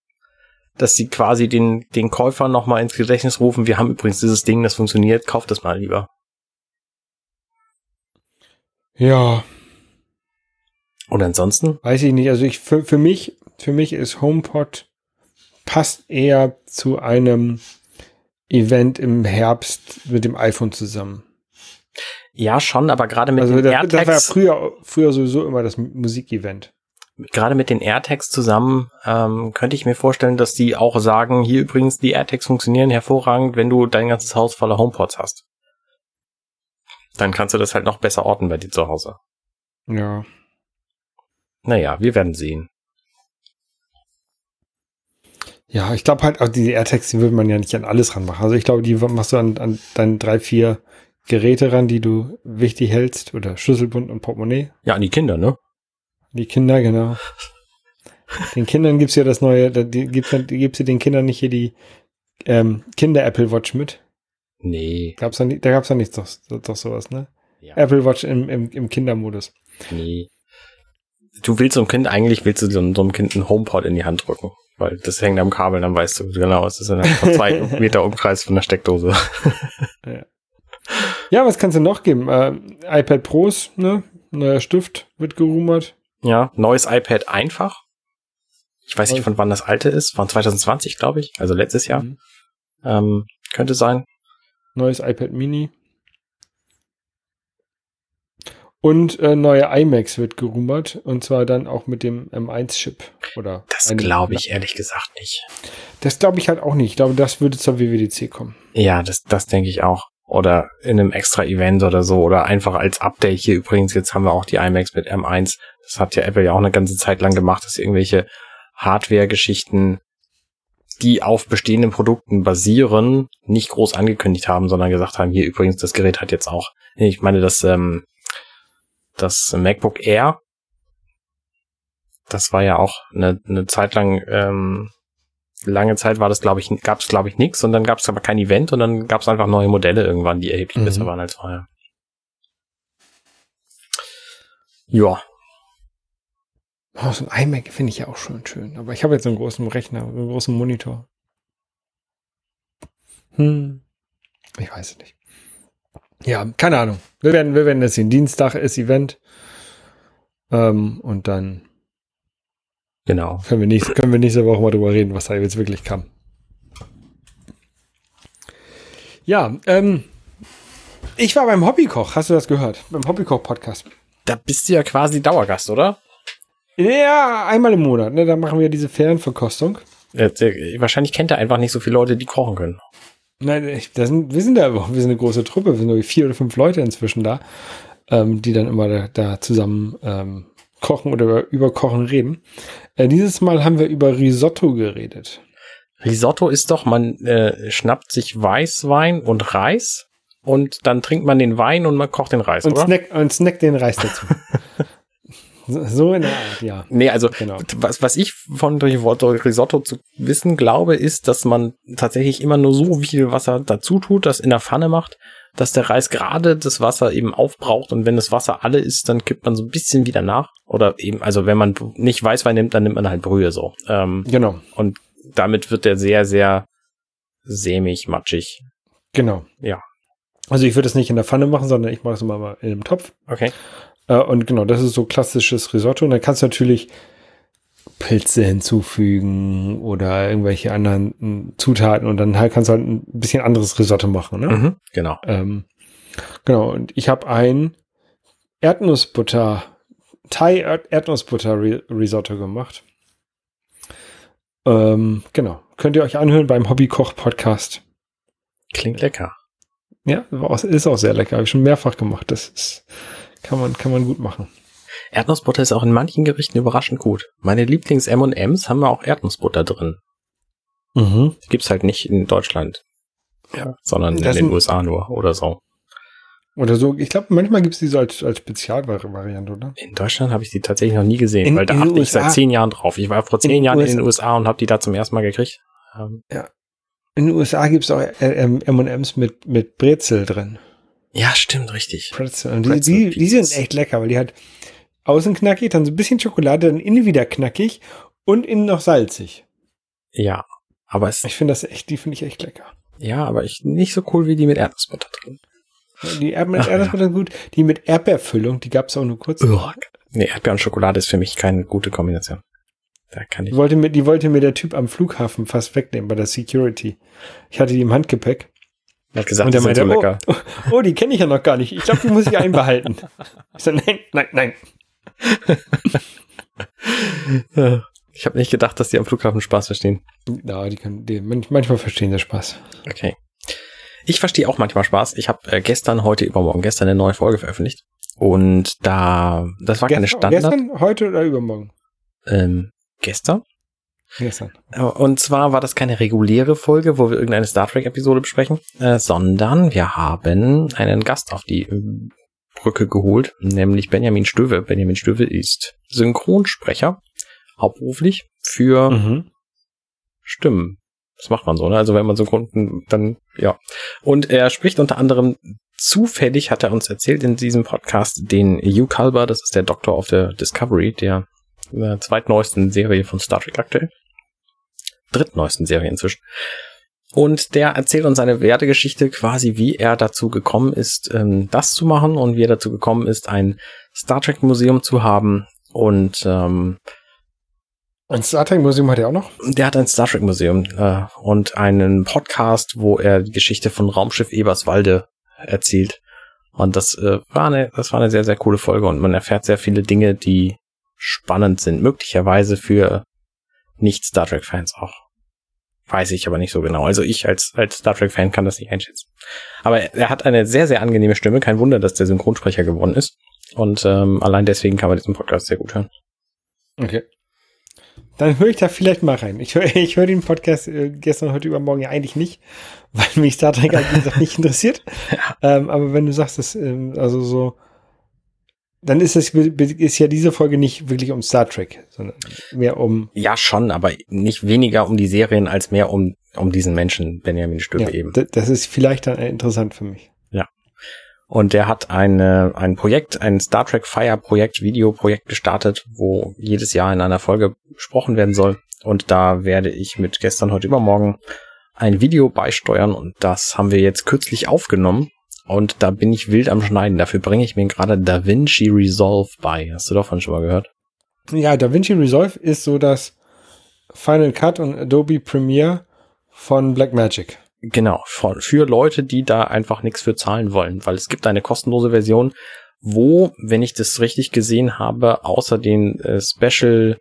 dass sie quasi den, den Käufer nochmal ins Gedächtnis rufen. Wir haben übrigens dieses Ding, das funktioniert, kauft das mal lieber. Ja. Und ansonsten? Weiß ich nicht. Also ich, für, für mich, für mich ist HomePod passt eher zu einem Event im Herbst mit dem iPhone zusammen. Ja, schon, aber gerade mit also den das, AirTags. Das war früher, früher sowieso immer das Musikevent. Gerade mit den AirTags zusammen ähm, könnte ich mir vorstellen, dass die auch sagen, hier übrigens, die AirTags funktionieren hervorragend, wenn du dein ganzes Haus voller HomePods hast. Dann kannst du das halt noch besser orten bei dir zu Hause. Ja. Naja, wir werden sehen. Ja, ich glaube halt, auch diese AirTags, die würde man ja nicht an alles ranmachen. Also ich glaube, die machst du an, an deine drei, vier Geräte ran, die du wichtig hältst, oder Schlüsselbund und Portemonnaie. Ja, an die Kinder, ne? Die Kinder, genau. den Kindern gibt's ja das neue, da gibt's, gibt's ja den Kindern nicht hier die ähm, Kinder-Apple Watch mit. Nee. Gab's da, nicht, da gab's da nicht doch, doch sowas, ne? Ja. Apple Watch im, im, im Kindermodus. Nee. Du willst so ein Kind, eigentlich willst du so, so einem Kind einen HomePod in die Hand drücken. Weil das hängt am Kabel, dann weißt du genau, es ist in einem zwei Meter Umkreis von der Steckdose. ja. ja, was kannst du noch geben? Äh, iPad Pros, ne? Neuer Stift wird gerumert. Ja, neues iPad einfach. Ich weiß nicht, von wann das alte ist. Von 2020, glaube ich. Also letztes Jahr. Mhm. Ähm, könnte sein. Neues iPad Mini. Und äh, neue iMacs wird gerumert. Und zwar dann auch mit dem M1-Chip. Oder das glaube ich ehrlich gesagt nicht. Das glaube ich halt auch nicht. Ich glaube, das würde zur WWDC kommen. Ja, das, das denke ich auch. Oder in einem extra Event oder so. Oder einfach als Update hier übrigens. Jetzt haben wir auch die iMacs mit M1. Das hat ja Apple ja auch eine ganze Zeit lang gemacht, dass irgendwelche Hardware-Geschichten die auf bestehenden Produkten basieren, nicht groß angekündigt haben, sondern gesagt haben, hier übrigens, das Gerät hat jetzt auch, ich meine, das, ähm, das MacBook Air, das war ja auch eine, eine Zeit lang, ähm, lange Zeit war das, glaube ich, gab es, glaube ich, nichts und dann gab es aber kein Event und dann gab es einfach neue Modelle irgendwann, die erheblich mhm. besser waren als vorher. Ja, Oh, so ein iMac finde ich ja auch schon schön. Aber ich habe jetzt so einen großen Rechner, einen großen Monitor. Hm. Ich weiß es nicht. Ja, keine Ahnung. Wir werden, wir werden das sehen. Dienstag ist Event. Ähm, und dann Genau. Können wir, nicht, können wir nächste Woche mal drüber reden, was da jetzt wirklich kam. Ja, ähm, ich war beim Hobbykoch, hast du das gehört? Beim Hobbykoch-Podcast. Da bist du ja quasi Dauergast, oder? Ja, einmal im Monat, ne? Da machen wir diese Ferienverkostung. Äh, wahrscheinlich kennt er einfach nicht so viele Leute, die kochen können. Nein, ich, sind, wir sind da, wir sind eine große Truppe, wir sind nur vier oder fünf Leute inzwischen da, ähm, die dann immer da, da zusammen ähm, kochen oder über, über Kochen reden. Äh, dieses Mal haben wir über Risotto geredet. Risotto ist doch, man äh, schnappt sich Weißwein und Reis und dann trinkt man den Wein und man kocht den Reis, Und oder? snack, und snack den Reis dazu. so, in der Art, ja. Nee, also Genau. was, was ich von Risotto, Risotto zu wissen glaube, ist, dass man tatsächlich immer nur so viel Wasser dazu tut, das in der Pfanne macht, dass der Reis gerade das Wasser eben aufbraucht und wenn das Wasser alle ist, dann kippt man so ein bisschen wieder nach. Oder eben, also wenn man nicht Weißwein nimmt, dann nimmt man halt Brühe so. Ähm, Genau, und damit wird der sehr, sehr sämig, matschig. genau. Ja. Also ich würde das nicht in der Pfanne machen, sondern ich mache es immer mal in einem Topf. Okay. Äh, und genau, das ist so klassisches Risotto. Und dann kannst du natürlich Pilze hinzufügen oder irgendwelche anderen mm, Zutaten und dann halt kannst du halt ein bisschen anderes Risotto machen. Ne? Mhm, genau. Ähm, genau, und ich habe ein Erdnussbutter, Thai -Erd Erdnussbutter -Ri- Risotto gemacht. Ähm, genau, könnt ihr euch anhören beim Hobbykoch-Podcast. Klingt lecker. Ja, ist auch sehr lecker. Habe ich schon mehrfach gemacht. Das ist, kann man, kann man gut machen. Erdnussbutter ist auch in manchen Gerichten überraschend gut. Meine Lieblings-M&M's haben auch Erdnussbutter drin. Mhm. Gibt's halt nicht in Deutschland. Ja. Sondern in Das den sind- USA nur oder so. Oder so, ich glaube, manchmal gibt es die so als, als Spezialvariante, oder? In Deutschland habe ich die tatsächlich noch nie gesehen, In- weil da in den achte ich seit zehn Jahren drauf. Ich war vor zehn den Jahren in USA den USA und habe die da zum ersten Mal gekriegt. Ähm, In den USA gibt es auch äh, M&M's mit, mit Brezel drin. Ja, stimmt, richtig. Pretzel. Und die, Pretzel die, die sind echt lecker, weil die halt außen knackig, dann so ein bisschen Schokolade, dann innen wieder knackig und innen noch salzig. Ja, aber es, Ich finde das echt, die finde ich echt lecker. ja, aber ich nicht so cool wie die mit Erdnussbutter drin. Die Erd mit Ach, Erdnussbutter sind gut. Die mit Erdbeerfüllung, die gab es auch nur kurz. Nee, Erdbeer und Schokolade ist für mich keine gute Kombination. Da kann ich. Die wollte, mir, die wollte mir der Typ am Flughafen fast wegnehmen bei der Security. Ich hatte die im Handgepäck. Er hat gesagt, Und er sind so meinte, lecker. Oh, die kenne ich ja noch gar nicht. Ich glaube, die muss ich einbehalten. Ich so, nein, nein, nein. Ich habe nicht gedacht, dass die am Flughafen Spaß verstehen. Ja, die können, die, manch- manchmal verstehen sie Spaß. Okay. Ich verstehe auch manchmal Spaß. Ich habe äh, gestern, heute, übermorgen, gestern eine neue Folge veröffentlicht. Und da, das war keine Gestern, Standard. gestern, heute oder übermorgen? Ähm, gestern. Gestern. Äh, Und zwar war das keine reguläre Folge, wo wir irgendeine Star Trek-Episode besprechen, äh, sondern wir haben einen Gast auf die äh, Brücke geholt, nämlich Benjamin Stöwe. Benjamin Stöwe ist Synchronsprecher, hauptberuflich für Mhm. Stimmen. Das macht man so, ne? Also wenn man synchron, dann, ja. Und er spricht unter anderem zufällig, hat er uns erzählt in diesem Podcast, den Hugh Culber, das ist der Doktor auf der Discovery, der äh, zweitneuesten Serie von Star Trek aktuell. Drittneuesten Serie inzwischen. Und der erzählt uns seine Werdegeschichte, quasi wie er dazu gekommen ist, ähm, das zu machen und wie er dazu gekommen ist, ein Star Trek Museum zu haben und ähm, Ein Star Trek Museum hat er auch noch. der hat ein Star Trek Museum äh, und einen Podcast, wo er die Geschichte von Raumschiff Eberswalde erzählt. Und das äh, war eine, das war eine sehr, sehr coole Folge und man erfährt sehr viele Dinge, die spannend sind, möglicherweise für Nicht-Star Trek-Fans auch. Weiß ich aber nicht so genau. Also ich als, als Star Trek-Fan kann das nicht einschätzen. Aber er, hat eine sehr, sehr angenehme Stimme. Kein Wunder, dass der Synchronsprecher geworden ist. Und ähm, allein deswegen kann man diesen Podcast sehr gut hören. Okay. Dann höre ich da vielleicht mal rein. Ich höre ich höre den Podcast äh, gestern, heute, übermorgen ja eigentlich nicht, weil mich Star Trek halt, gesagt, nicht interessiert. Ähm, aber wenn du sagst, dass, ähm, also so, dann ist es ist ja diese Folge nicht wirklich um Star Trek, sondern mehr um Ja, schon, aber nicht weniger um die Serien als mehr um, um diesen Menschen, Benjamin Stöbe ja, eben. Das ist vielleicht dann interessant für mich. Und der hat eine, ein Projekt, ein Star Trek Fire Projekt, Videoprojekt gestartet, wo jedes Jahr in einer Folge besprochen werden soll. Und da werde ich mit gestern, heute übermorgen ein Video beisteuern und das haben wir jetzt kürzlich aufgenommen. Und da bin ich wild am Schneiden. Dafür bringe ich mir gerade DaVinci Resolve bei. Hast du davon schon mal gehört? Ja, DaVinci Resolve ist so das Final Cut und Adobe Premiere von Blackmagic. Genau, für, für Leute, die da einfach nichts für zahlen wollen, weil es gibt eine kostenlose Version, wo, wenn ich das richtig gesehen habe, außer den äh, Special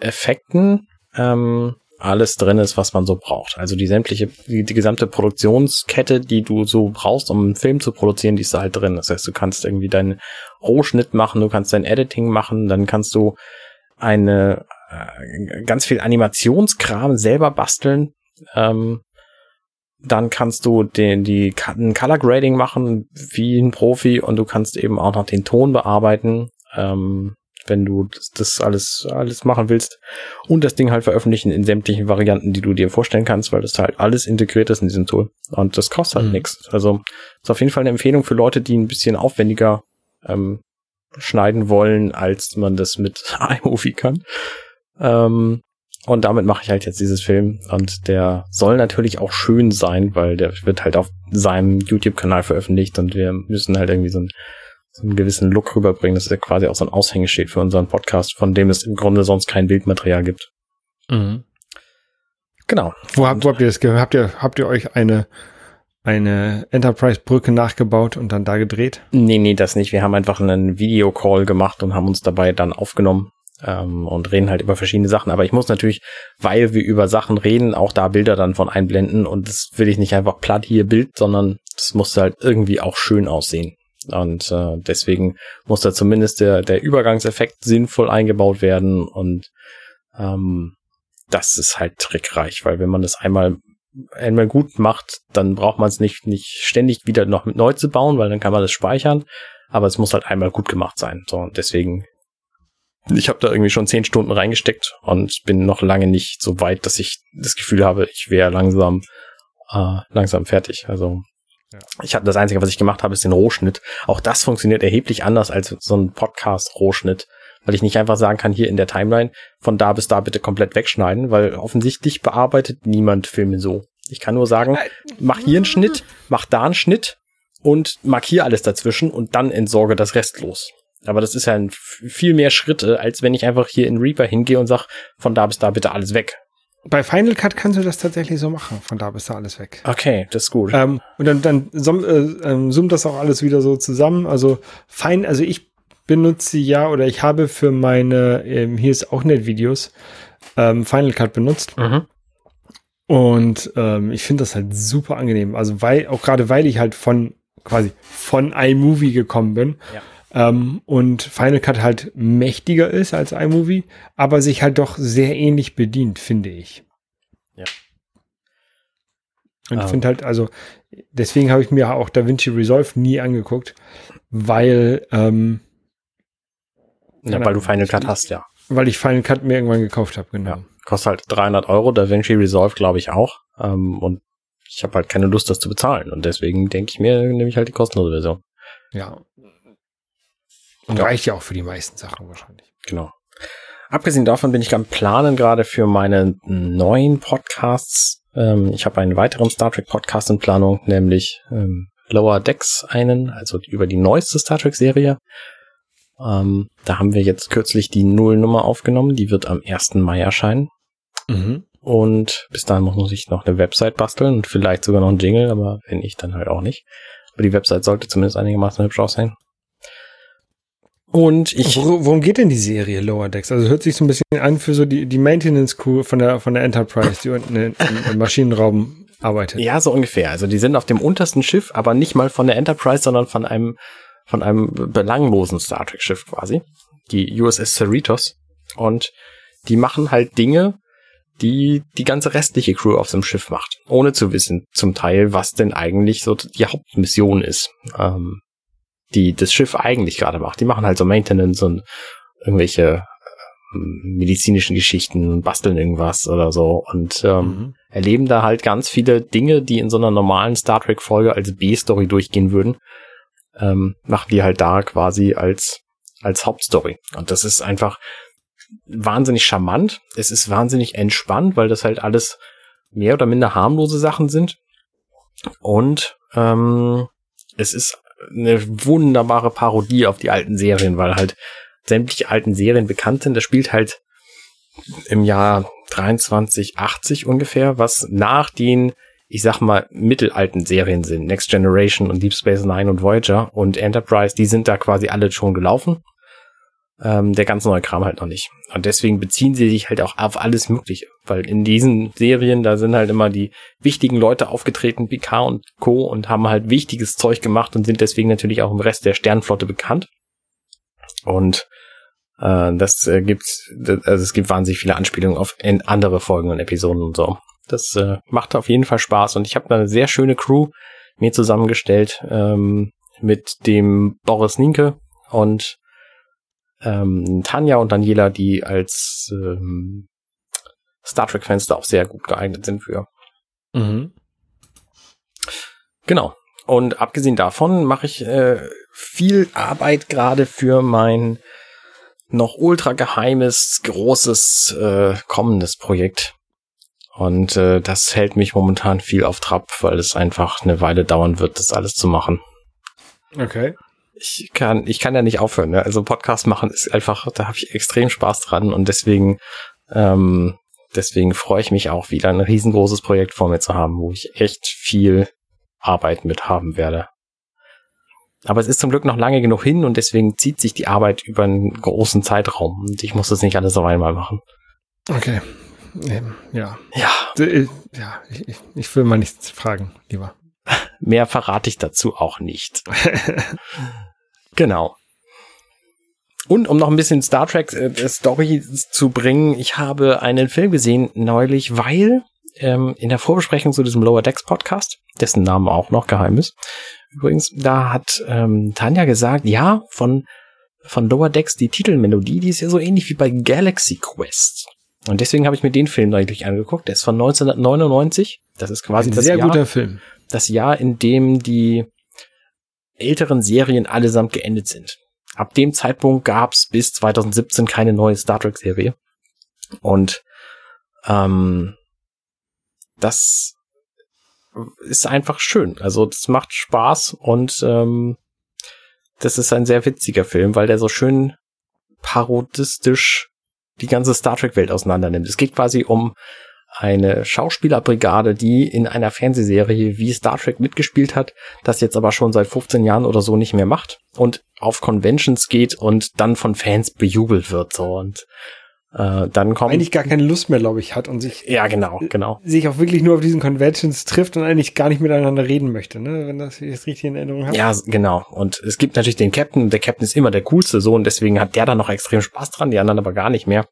Effekten ähm, alles drin ist, was man so braucht. Also die sämtliche, die, die gesamte Produktionskette, die du so brauchst, um einen Film zu produzieren, die ist da halt drin. Das heißt, du kannst irgendwie deinen Rohschnitt machen, du kannst dein Editing machen, dann kannst du eine äh, ganz viel Animationskram selber basteln. Ähm, dann kannst du den, die ein Color Grading machen wie ein Profi und du kannst eben auch noch den Ton bearbeiten. Ähm, wenn du das alles, alles machen willst und das Ding halt veröffentlichen in sämtlichen Varianten, die du dir vorstellen kannst, weil das halt alles integriert ist in diesem Tool. Und das kostet halt mhm. nichts. Also ist auf jeden Fall eine Empfehlung für Leute, die ein bisschen aufwendiger ähm, schneiden wollen, als man das mit iMovie kann. Ähm, und damit mache ich halt jetzt dieses Film. Und der soll natürlich auch schön sein, weil der wird halt auf seinem YouTube-Kanal veröffentlicht und wir müssen halt irgendwie so ein so einen gewissen Look rüberbringen. Das ist ja quasi auch so ein Aushängeschild für unseren Podcast, von dem es im Grunde sonst kein Bildmaterial gibt. Mhm. Genau. Wo habt, wo habt ihr das gehört? Habt ihr, habt ihr euch eine, eine Enterprise-Brücke nachgebaut und dann da gedreht? Nee, nee, das nicht. Wir haben einfach einen Videocall gemacht und haben uns dabei dann aufgenommen ähm, und reden halt über verschiedene Sachen. Aber ich muss natürlich, weil wir über Sachen reden, auch da Bilder dann von einblenden und das will ich nicht einfach platt hier Bild, sondern das muss halt irgendwie auch schön aussehen. Und äh, deswegen muss da zumindest der, der Übergangseffekt sinnvoll eingebaut werden und ähm, das ist halt trickreich, weil wenn man das einmal einmal gut macht, dann braucht man es nicht, nicht ständig wieder noch mit neu zu bauen, weil dann kann man das speichern. Aber es muss halt einmal gut gemacht sein. So, und deswegen, ich habe da irgendwie schon zehn Stunden reingesteckt und bin noch lange nicht so weit, dass ich das Gefühl habe, ich wäre langsam, äh, langsam fertig. Also ich habe das Einzige, was ich gemacht habe, ist den Rohschnitt. Auch das funktioniert erheblich anders als so ein Podcast-Rohschnitt, weil ich nicht einfach sagen kann, hier in der Timeline von da bis da bitte komplett wegschneiden, weil offensichtlich bearbeitet niemand Filme so. Ich kann nur sagen, mach hier einen Schnitt, mach da einen Schnitt und markier alles dazwischen und dann entsorge das restlos. Aber das ist ja ein viel mehr Schritte, als wenn ich einfach hier in Reaper hingehe und sag, von da bis da bitte alles weg. Bei Final Cut kannst du das tatsächlich so machen. Von da bis da alles weg. Okay, das ist gut. Ähm, und dann, dann zoom, äh, ähm, zoomt das auch alles wieder so zusammen. Also fein, also ich benutze ja oder ich habe für meine, ähm, hier ist auch net Videos, ähm, Final Cut benutzt. Mhm. Und ähm, ich finde das halt super angenehm. Also weil, auch gerade weil ich halt von quasi von iMovie gekommen bin. Ja ähm, und Final Cut halt mächtiger ist als iMovie, aber sich halt doch sehr ähnlich bedient, finde ich. Ja. Und ich um. finde halt, also, deswegen habe ich mir auch DaVinci Resolve nie angeguckt, weil, ähm, ja, weil du Final Cut hast, ja. Weil ich Final Cut mir irgendwann gekauft habe, genau. Ja, kostet halt 300 Euro, DaVinci Resolve glaube ich auch. Ähm, und ich habe halt keine Lust, das zu bezahlen. Und deswegen denke ich mir, nehme ich halt die kostenlose Version. Ja, und ja. reicht ja auch für die meisten Sachen wahrscheinlich. Genau. Abgesehen davon bin ich am Planen gerade für meine neuen Podcasts. Ähm, ich habe einen weiteren Star Trek Podcast in Planung, nämlich ähm, Lower Decks einen, also über die neueste Star Trek Serie. Ähm, da haben wir jetzt kürzlich die Nullnummer aufgenommen, die wird am 1. Mai erscheinen. Mhm. Und bis dahin muss ich noch eine Website basteln und vielleicht sogar noch ein Jingle, aber wenn ich, dann halt auch nicht. Aber die Website sollte zumindest einigermaßen hübsch aussehen. Und ich. worum geht denn die Serie Lower Decks? Also hört sich so ein bisschen an für so die, die Maintenance Crew von der, von der Enterprise, die unten im Maschinenraum arbeitet. Ja, so ungefähr. Also die sind auf dem untersten Schiff, aber nicht mal von der Enterprise, sondern von einem, von einem belanglosen Star Trek Schiff quasi. Die USS Cerritos. Und die machen halt Dinge, die die ganze restliche Crew auf dem Schiff macht. Ohne zu wissen, zum Teil, was denn eigentlich so die Hauptmission ist. Ähm, die das Schiff eigentlich gerade macht. Die machen halt so Maintenance und irgendwelche ähm, medizinischen Geschichten, basteln irgendwas oder so und ähm, mhm. erleben da halt ganz viele Dinge, die in so einer normalen Star Trek Folge als B-Story durchgehen würden, ähm, machen die halt da quasi als als Hauptstory und das ist einfach wahnsinnig charmant. Es ist wahnsinnig entspannt, weil das halt alles mehr oder minder harmlose Sachen sind und ähm, es ist eine wunderbare Parodie auf die alten Serien, weil halt sämtliche alten Serien bekannt sind. Das spielt halt im Jahr 2380 ungefähr, was nach den, ich sag mal, mittelalten Serien sind. Next Generation und Deep Space Nine und Voyager und Enterprise, die sind da quasi alle schon gelaufen. Ähm, der ganz neue Kram halt noch nicht. Und deswegen beziehen sie sich halt auch auf alles Mögliche. Weil in diesen Serien, da sind halt immer die wichtigen Leute aufgetreten, Picard und Co. und haben halt wichtiges Zeug gemacht und sind deswegen natürlich auch im Rest der Sternflotte bekannt. Und äh, das äh, gibt, also es gibt wahnsinnig viele Anspielungen auf andere Folgen und Episoden und so. Das äh, macht auf jeden Fall Spaß und ich habe eine sehr schöne Crew mir zusammengestellt ähm, mit dem Boris Nienke und ähm, Tanja und Daniela, die als ähm, Star Trek-Fans da auch sehr gut geeignet sind für. Mhm. Genau. Und abgesehen davon mache ich äh, viel Arbeit gerade für mein noch ultra geheimes, großes, äh, kommendes Projekt. Und äh, das hält mich momentan viel auf Trab, weil es einfach eine Weile dauern wird, das alles zu machen. Okay. Ich kann, ich kann ja nicht aufhören. Ne? Also Podcast machen ist einfach, da habe ich extrem Spaß dran und deswegen, ähm, deswegen freue ich mich auch wieder ein riesengroßes Projekt vor mir zu haben, wo ich echt viel Arbeit mit haben werde. Aber es ist zum Glück noch lange genug hin und deswegen zieht sich die Arbeit über einen großen Zeitraum und ich muss das nicht alles auf einmal machen. Okay. Ähm, ja. Ja. Äh, ja, ich, ich will mal nichts fragen, lieber. Mehr verrate ich dazu auch nicht. genau. Und um noch ein bisschen Star Trek äh, Story zu bringen, ich habe einen Film gesehen neulich, weil ähm, in der Vorbesprechung zu diesem Lower Decks Podcast, dessen Name auch noch geheim ist, übrigens, da hat ähm, Tanja gesagt, ja, von, von Lower Decks die Titelmelodie, die ist ja so ähnlich wie bei Galaxy Quest. Und deswegen habe ich mir den Film neulich angeguckt. Der ist von 1999. Das ist quasi Ein das sehr Jahr, guter Film. Das Jahr, in dem die älteren Serien allesamt geendet sind. Ab dem Zeitpunkt gab es bis 2017 keine neue Star Trek Serie. Und ähm, das ist einfach schön. Also das macht Spaß und ähm, das ist ein sehr witziger Film, weil der so schön parodistisch die ganze Star Trek Welt auseinander nimmt. Es geht quasi um eine Schauspielerbrigade, die in einer Fernsehserie wie Star Trek mitgespielt hat, das jetzt aber schon seit 15 Jahren oder so nicht mehr macht und auf Conventions geht und dann von Fans bejubelt wird so und äh, dann kommt Eigentlich gar keine Lust mehr, glaube ich, hat und sich, ja genau genau sich auch wirklich nur auf diesen Conventions trifft und eigentlich gar nicht miteinander reden möchte, ne? Wenn das das richtig in Erinnerung habe. Ja, genau. Und es gibt natürlich den Captain. Der Captain ist immer der coolste so und deswegen hat der da noch extrem Spaß dran, die anderen aber gar nicht mehr.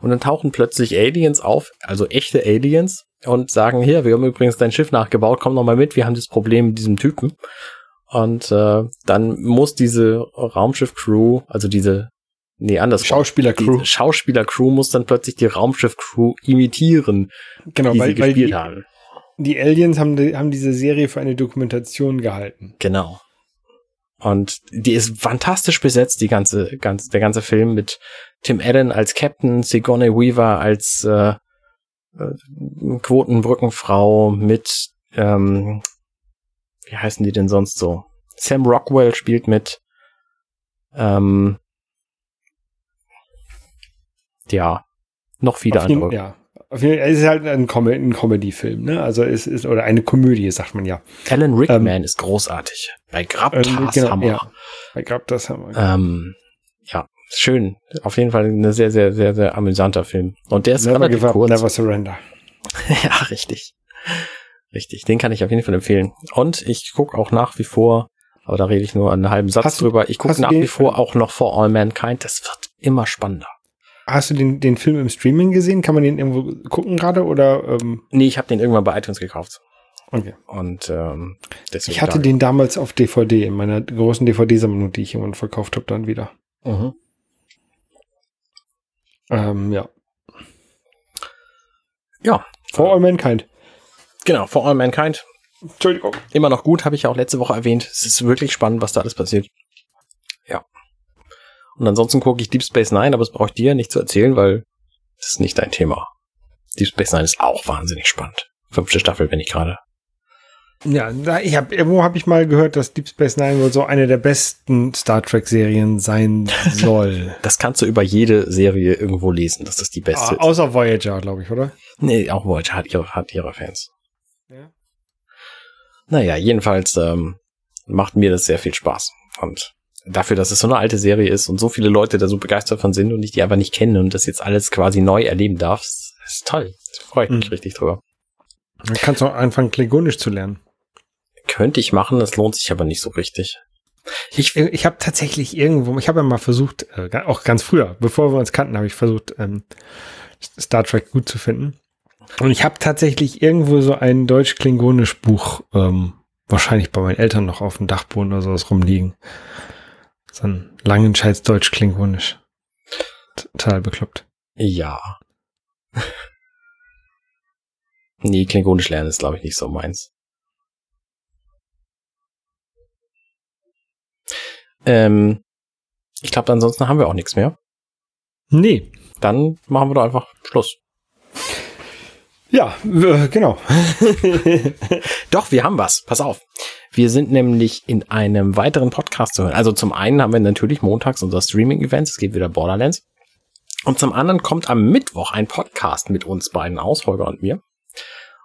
Und dann tauchen plötzlich Aliens auf, also echte Aliens, und sagen, hier, wir haben übrigens dein Schiff nachgebaut, komm noch mal mit, wir haben das Problem mit diesem Typen. Und äh, dann muss diese Raumschiff-Crew, also diese, nee, anders. Schauspieler-Crew. Schauspieler-Crew muss dann plötzlich die Raumschiff-Crew imitieren, Genau, die weil, sie weil gespielt die, haben. die Aliens haben, die, haben diese Serie für eine Dokumentation gehalten. Genau. Und die ist fantastisch besetzt, die ganze, ganz, der ganze Film mit Tim Allen als Captain, Sigourney Weaver als äh, äh, Quotenbrückenfrau mit, ähm, wie heißen die denn sonst so? Sam Rockwell spielt mit. Ähm, ja, noch viele Auf jeden, andere. ja. Auf jeden, es ist halt ein, Com ein Comedy-Film, ne? Also es ist, oder eine Komödie, sagt man ja. Alan Rickman ist großartig. Bei Grabtas Ähm, genau, Hammer. ja. Das haben wir. Ähm, ja, schön. Auf jeden Fall ein sehr, sehr, sehr, sehr amüsanter Film. Und der ist never relativ give up, kurz. never surrender. ja, richtig. Richtig. Den kann ich auf jeden Fall empfehlen. Und ich gucke auch nach wie vor, aber da rede ich nur einen halben Satz Hast drüber. Ich gucke nach wie vor auch noch For All Mankind. Das wird immer spannender. Hast du den, den Film im Streaming gesehen? Kann man den irgendwo gucken gerade oder? Ähm, Nee, ich habe den irgendwann bei iTunes gekauft. okay. Und ähm, deswegen. Ich hatte da- den damals auf DVD in meiner großen DVD-Sammlung, die ich irgendwann verkauft habe, dann wieder. Mhm. Ähm, ja. Ja, For All Mankind. genau. For All Mankind. Entschuldigung. Immer noch gut, habe ich ja auch letzte Woche erwähnt. Es ist wirklich spannend, was da alles passiert. Und ansonsten gucke ich Deep Space Nine, aber das brauche ich dir nicht zu erzählen, weil das ist nicht dein Thema. Deep Space Nine ist auch wahnsinnig spannend. Fünfte Staffel bin ich gerade. Ja, ich hab, irgendwo habe ich mal gehört, dass Deep Space Nine wohl so eine der besten Star Trek-Serien sein soll. Das kannst du über jede Serie irgendwo lesen, dass das die beste Ah, ist. außer Voyager, glaube ich, oder? Nee, auch Voyager hat ihre, hat ihre Fans. Ja. Naja, jedenfalls ähm, macht mir das sehr viel Spaß. Und dafür, dass es so eine alte Serie ist und so viele Leute da so begeistert von sind und ich die einfach nicht kenne und das jetzt alles quasi neu erleben darf, ist, toll. Da freue ich mich Mhm. richtig drüber. Dann kannst du auch anfangen, Klingonisch zu lernen. Könnte ich machen, das lohnt sich aber nicht so richtig. Ich, ich habe tatsächlich irgendwo, ich habe ja mal versucht, äh, auch ganz früher, bevor wir uns kannten, habe ich versucht, ähm, Star Trek gut zu finden. Und ich habe tatsächlich irgendwo so ein Deutsch-Klingonisch-Buch, ähm, wahrscheinlich bei meinen Eltern noch auf dem Dachboden oder sowas rumliegen. So ein Langenscheids Deutsch-Klingonisch. Total bekloppt. Ja. nee, Klingonisch lernen ist, glaube ich, nicht so meins. Ähm, ich glaube, ansonsten haben wir auch nichts mehr. Nee. Dann machen wir doch einfach Schluss. Ja, äh, genau. Doch, wir haben was. Pass auf. Wir sind nämlich in einem weiteren Podcast zu hören. Also zum einen haben wir natürlich montags unser Streaming-Event. Es geht wieder Borderlands. Und zum anderen kommt am Mittwoch ein Podcast mit uns beiden aus, Holger und mir.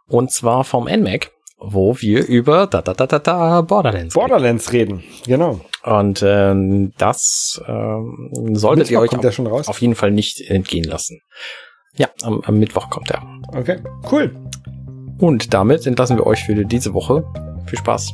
Und zwar vom NMAC, wo wir über da, da, da, da, da, Borderlands Borderlands reden. Genau. Und ähm, das ähm, solltet ihr Mittwoch euch kommt auf, auf jeden Fall nicht entgehen lassen. Ja, am, am Mittwoch kommt er. Okay, cool. Und damit entlassen wir euch für diese Woche. Viel Spaß.